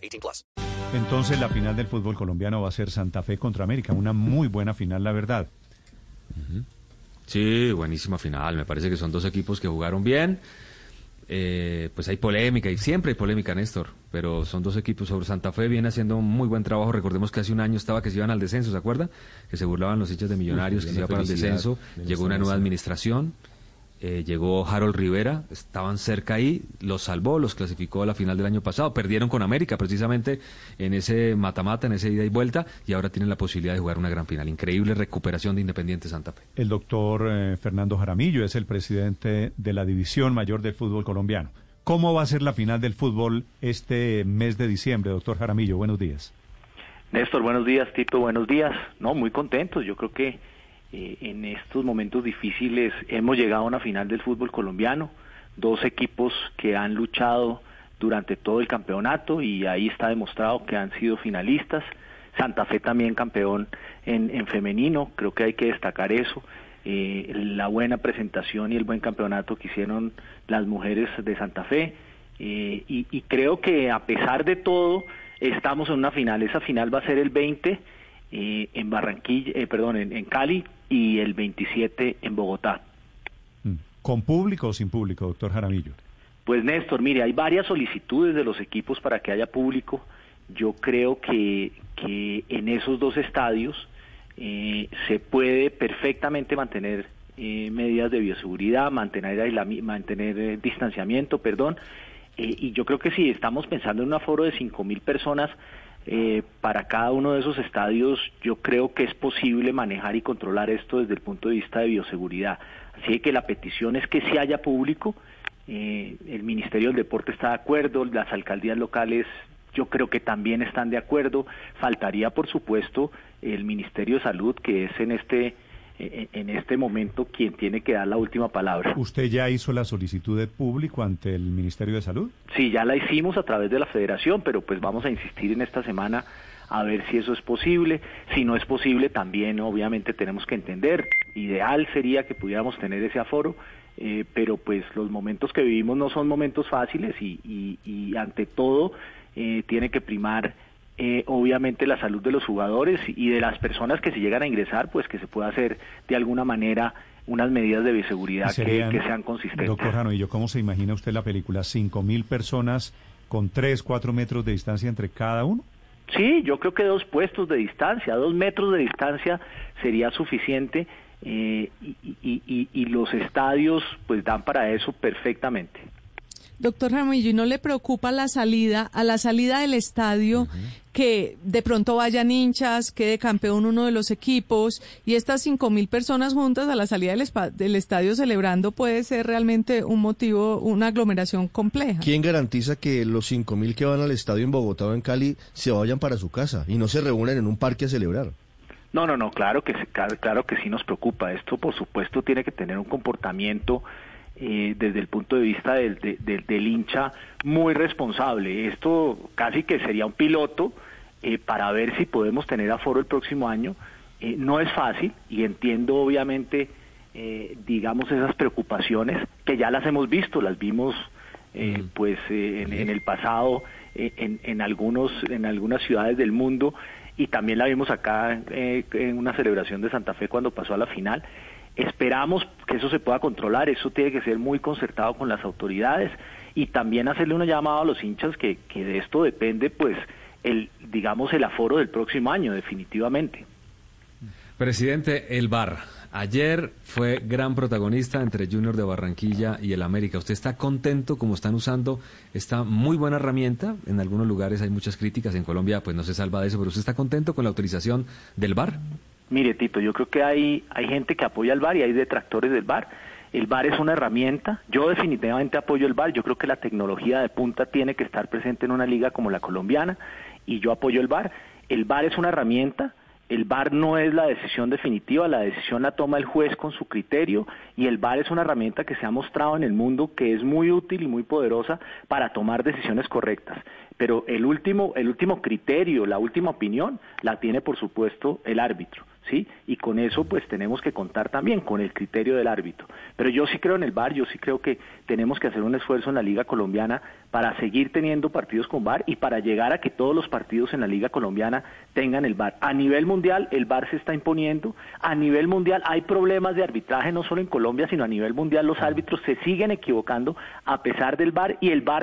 18 plus. Entonces la final del fútbol colombiano va a ser Santa Fe contra América. Una muy buena final, la verdad. Sí, buenísima final. Me parece que son dos equipos que jugaron bien. Eh, pues hay polémica y siempre hay polémica, Néstor, pero son dos equipos sobre Santa Fe, viene haciendo un muy buen trabajo. Recordemos que hace un año estaba que se iban al descenso, ¿se acuerda? Que se burlaban los hinchas de millonarios, que se iban para el descenso. Llegó una nueva administración eh, llegó Harold Rivera, estaban cerca ahí, los salvó, los clasificó a la final del año pasado, perdieron con América precisamente en ese mata-mata, en ese ida y vuelta, y ahora tienen la posibilidad de jugar una gran final. Increíble recuperación de Independiente Santa Fe. El doctor eh, Fernando Jaramillo es el presidente de la División Mayor del Fútbol Colombiano. ¿Cómo va a ser la final del fútbol este mes de diciembre, doctor Jaramillo? Buenos días. Néstor, buenos días, Tito, buenos días. No, muy contentos. Yo creo que eh, en estos momentos difíciles hemos llegado a una final del fútbol colombiano, dos equipos que han luchado durante todo el campeonato y ahí está demostrado que han sido finalistas. Santa Fe también campeón en, femenino, creo que hay que destacar eso. Eh, la buena presentación y el buen campeonato que hicieron las mujeres de Santa Fe. Eh, y, y, creo que a pesar de todo, estamos en una final. Esa final va a ser el 20 en Barranquilla, perdón, en Cali, y el 27 en Bogotá. Mm. ¿Con público o sin público, doctor Jaramillo? Pues Néstor, mire, hay varias solicitudes de los equipos para que haya público. Yo creo que, que en esos dos estadios eh, se puede perfectamente mantener eh, medidas de bioseguridad, mantener, mantener eh, distanciamiento, perdón. y yo creo que si estamos pensando en un aforo de 5.000 personas, eh, para cada uno de esos estadios yo creo que es posible manejar y controlar esto desde el punto de vista de bioseguridad. Así que la petición es que si haya público, eh, el Ministerio del Deporte está de acuerdo, las alcaldías locales yo creo que también están de acuerdo, faltaría por supuesto el Ministerio de Salud que es en este en este momento quien tiene que dar la última palabra. ¿Usted ya hizo la solicitud de público ante el Ministerio de Salud? Sí, ya la hicimos a través de la Federación, pero pues vamos a insistir en esta semana a ver si eso es posible. Si no es posible, también obviamente tenemos que entender. Ideal sería que pudiéramos tener ese aforo, eh, pero pues los momentos que vivimos no son momentos fáciles y, y, ante todo eh, tiene que primar eh, obviamente la salud de los jugadores y de las personas que se llegan a ingresar, pues que se pueda hacer de alguna manera unas medidas de bioseguridad que, sean consistentes. Doctor Jano, cómo se imagina usted la película? ¿Cinco mil personas con tres, cuatro metros de distancia entre cada uno? Sí, yo creo que dos puestos de distancia, dos metros de distancia sería suficiente eh, y, y los estadios pues dan para eso perfectamente. Doctor Jaramillo, ¿y no le preocupa la salida, a la salida del estadio, que de pronto vayan hinchas, quede campeón uno de los equipos y estas cinco mil personas juntas a la salida del, estadio celebrando puede ser realmente un motivo, una aglomeración compleja? ¿Quién garantiza que los cinco mil que van al estadio en Bogotá o en Cali se vayan para su casa y no se reúnen en un parque a celebrar? No, no, no, claro que, claro que sí nos preocupa. Esto, por supuesto, tiene que tener un comportamiento eh, desde el punto de vista del, del, hincha muy responsable. Esto casi que sería un piloto eh, para ver si podemos tener aforo el próximo año. Eh, no es fácil y entiendo obviamente, digamos, esas preocupaciones que ya las hemos visto, las vimos pues en, en, el pasado en, en, algunos, en algunas ciudades del mundo y también la vimos acá en una celebración de Santa Fe cuando pasó a la final. Esperamos que eso se pueda controlar, eso tiene que ser muy concertado con las autoridades y también hacerle una llamada a los hinchas que, que de esto depende pues el digamos el aforo del próximo año definitivamente. Presidente, el VAR. Ayer fue gran protagonista entre Junior de Barranquilla y el América. ¿Usted está contento como están usando esta muy buena herramienta? En algunos lugares hay muchas críticas, en Colombia pues no se salva de eso, pero ¿usted está contento con la autorización del VAR? Mire, Tito, yo creo que hay, hay gente que apoya al VAR y hay detractores del VAR. El VAR es una herramienta. Yo definitivamente apoyo el VAR. Yo creo que la tecnología de punta tiene que estar presente en una liga como la colombiana y yo apoyo el VAR. El VAR es una herramienta. El VAR no es la decisión definitiva, la decisión la toma el juez con su criterio y el VAR es una herramienta que se ha mostrado en el mundo que es muy útil y muy poderosa para tomar decisiones correctas. Pero el último, el último criterio, la última opinión, la tiene por supuesto el árbitro. ¿Sí? Y con eso pues tenemos que contar también con el criterio del árbitro. Pero yo sí creo en el VAR, yo sí creo que tenemos que hacer un esfuerzo en la Liga Colombiana para seguir teniendo partidos con VAR y para llegar a que todos los partidos en la Liga Colombiana tengan el VAR. A nivel mundial el VAR se está imponiendo, a nivel mundial hay problemas de arbitraje no solo en Colombia, sino a nivel mundial los árbitros se siguen equivocando a pesar del VAR y el VAR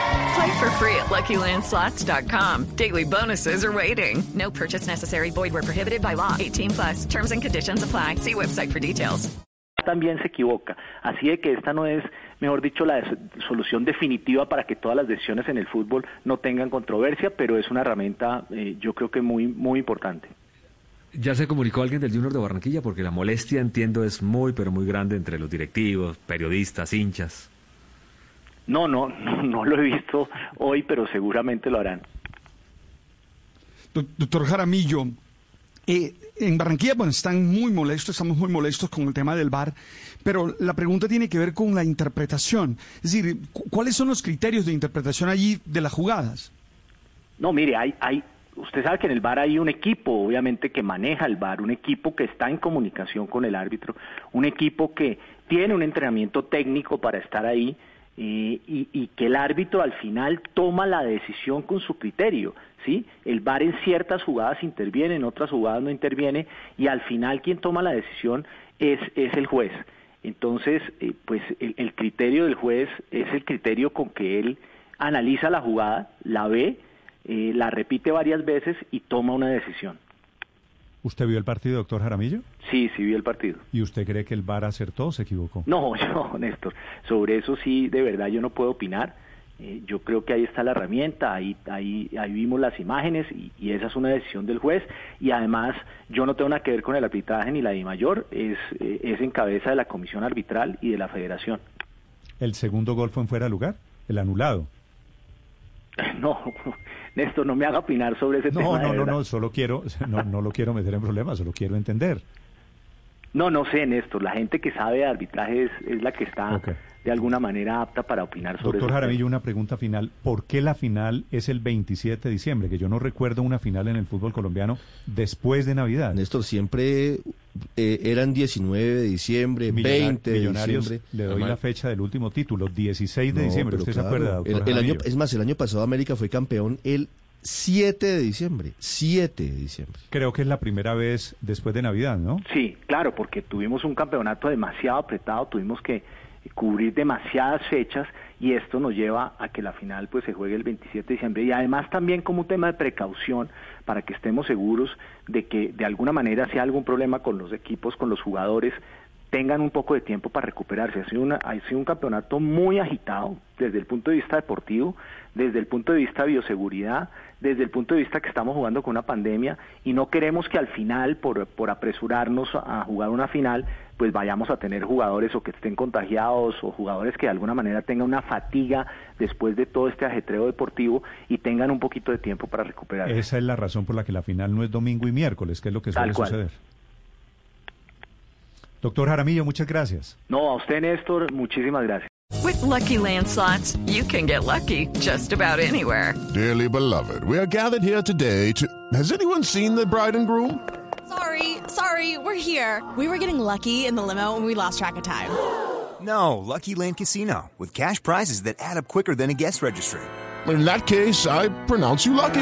Play for free at LuckyLandSlots.com. Daily bonuses are waiting. No purchase necessary. Void where prohibited by law. 18 plus. Terms and conditions apply. See website for details. también se equivoca. Así de que esta no es, mejor dicho, la solución definitiva para que todas las decisiones en el fútbol no tengan controversia, pero es una herramienta, eh, yo creo que muy, muy importante. ¿Ya se comunicó alguien del Junior de Barranquilla? Porque la molestia, entiendo, es muy, pero muy grande entre los directivos, periodistas, hinchas. No, no, no, no lo he visto hoy, pero seguramente lo harán. Doc- Doctor Jaramillo, eh, en Barranquilla, bueno, están muy molestos, estamos muy molestos con el tema del VAR, pero la pregunta tiene que ver con la interpretación. Es decir, cu- ¿cuáles son los criterios de interpretación allí de las jugadas? No, mire, hay, hay, usted sabe que en el VAR hay un equipo, obviamente, que maneja el VAR, un equipo que está en comunicación con el árbitro, un equipo que tiene un entrenamiento técnico para estar ahí y, y que el árbitro al final toma la decisión con su criterio, ¿sí? El VAR en ciertas jugadas interviene, en otras jugadas no interviene y al final quien toma la decisión es, es el juez. Entonces, eh, pues el, el criterio del juez es el criterio con que él analiza la jugada, la ve, eh, la repite varias veces y toma una decisión. ¿Usted vio el partido, doctor Jaramillo? Sí, sí vi el partido. ¿Y usted cree que el VAR acertó o se equivocó? No, yo, Néstor, sobre eso sí, de verdad yo no puedo opinar. Eh, yo creo que ahí está la herramienta, ahí, ahí, ahí vimos las imágenes y, y esa es una decisión del juez. Y además, yo no tengo nada que ver con el arbitraje ni la de mayor, es, eh, es en cabeza de la comisión arbitral y de la federación. ¿El segundo gol fue en fuera de lugar? ¿El anulado? No, Néstor, no me haga opinar sobre ese tema. No, de no, no, no, solo quiero, no, no lo quiero meter en problemas, solo quiero entender. No, no sé, Néstor. La gente que sabe de arbitraje es, es la que está. De alguna manera apta para opinar sobre Doctor Jaramillo, una pregunta final. ¿Por qué la final es el 27 de diciembre? Que yo no recuerdo una final en el fútbol colombiano después de Navidad. Néstor, siempre eh, eran 19 de diciembre, Millonar- 20 de Millonarios, diciembre. le doy Además- la fecha del último título, 16 de No, diciembre. ¿Usted se acuerda, doctor el, el año, Jaramillo? Es más, el año pasado América fue campeón el 7 de diciembre. 7 de diciembre. Creo que es la primera vez después de Navidad, ¿no? Sí, claro, porque tuvimos un campeonato demasiado apretado, tuvimos que cubrir demasiadas fechas y esto nos lleva a que la final pues se juegue el 27 de diciembre. Y además también como un tema de precaución para que estemos seguros de que de alguna manera si hay algún problema con los equipos, con los jugadores, tengan un poco de tiempo para recuperarse. Ha sido, una, ha sido un campeonato muy agitado desde el punto de vista deportivo, desde el punto de vista de bioseguridad, desde el punto de vista que estamos jugando con una pandemia y no queremos que al final, por, por apresurarnos a jugar una final, pues vayamos a tener jugadores o que estén contagiados o jugadores que de alguna manera tengan una fatiga después de todo este ajetreo deportivo y tengan un poquito de tiempo para recuperarse. Esa es la razón por la que la final no es domingo y miércoles, que es lo que suele suceder. Doctor Jaramillo, muchas gracias. No, a usted Néstor, muchísimas gracias. With Lucky Land slots, you can get lucky just about anywhere. Dearly beloved, we are gathered here today to. Has anyone seen the bride and groom? Sorry, sorry, we're here. We were getting lucky in the limo and we lost track of time. No, Lucky Land Casino, with cash prizes that add up quicker than a guest registry. In that case, I pronounce you lucky.